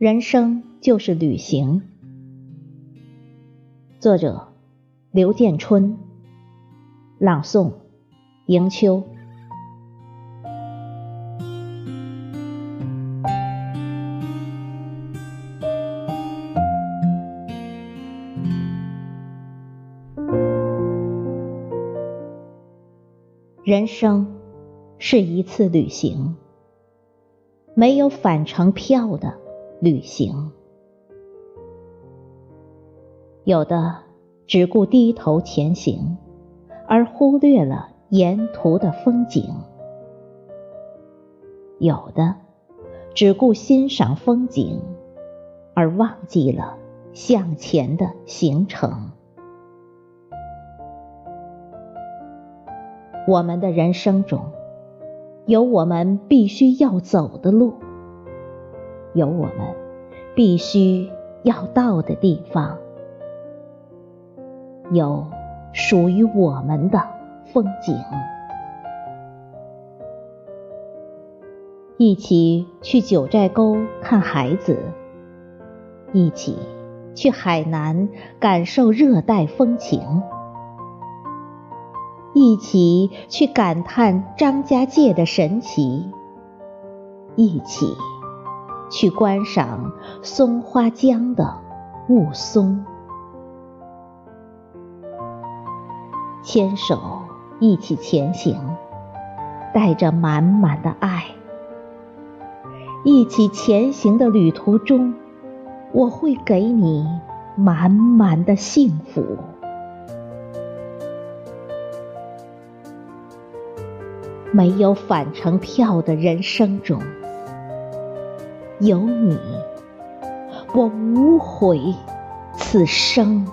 人生就是旅行。作者：刘建春。朗诵：迎秋。人生是一次旅行，没有返程票的。旅行，有的只顾低头前行，而忽略了沿途的风景；有的只顾欣赏风景，而忘记了向前的行程。我们的人生中，有我们必须要走的路。有我们必须要到的地方，有属于我们的风景。一起去九寨沟看孩子，一起去海南感受热带风情，一起去感叹张家界的神奇，一起。去观赏松花江的雾凇，牵手一起前行，带着满满的爱。一起前行的旅途中，我会给你满满的幸福。没有返程票的人生中。有你，我无悔此生。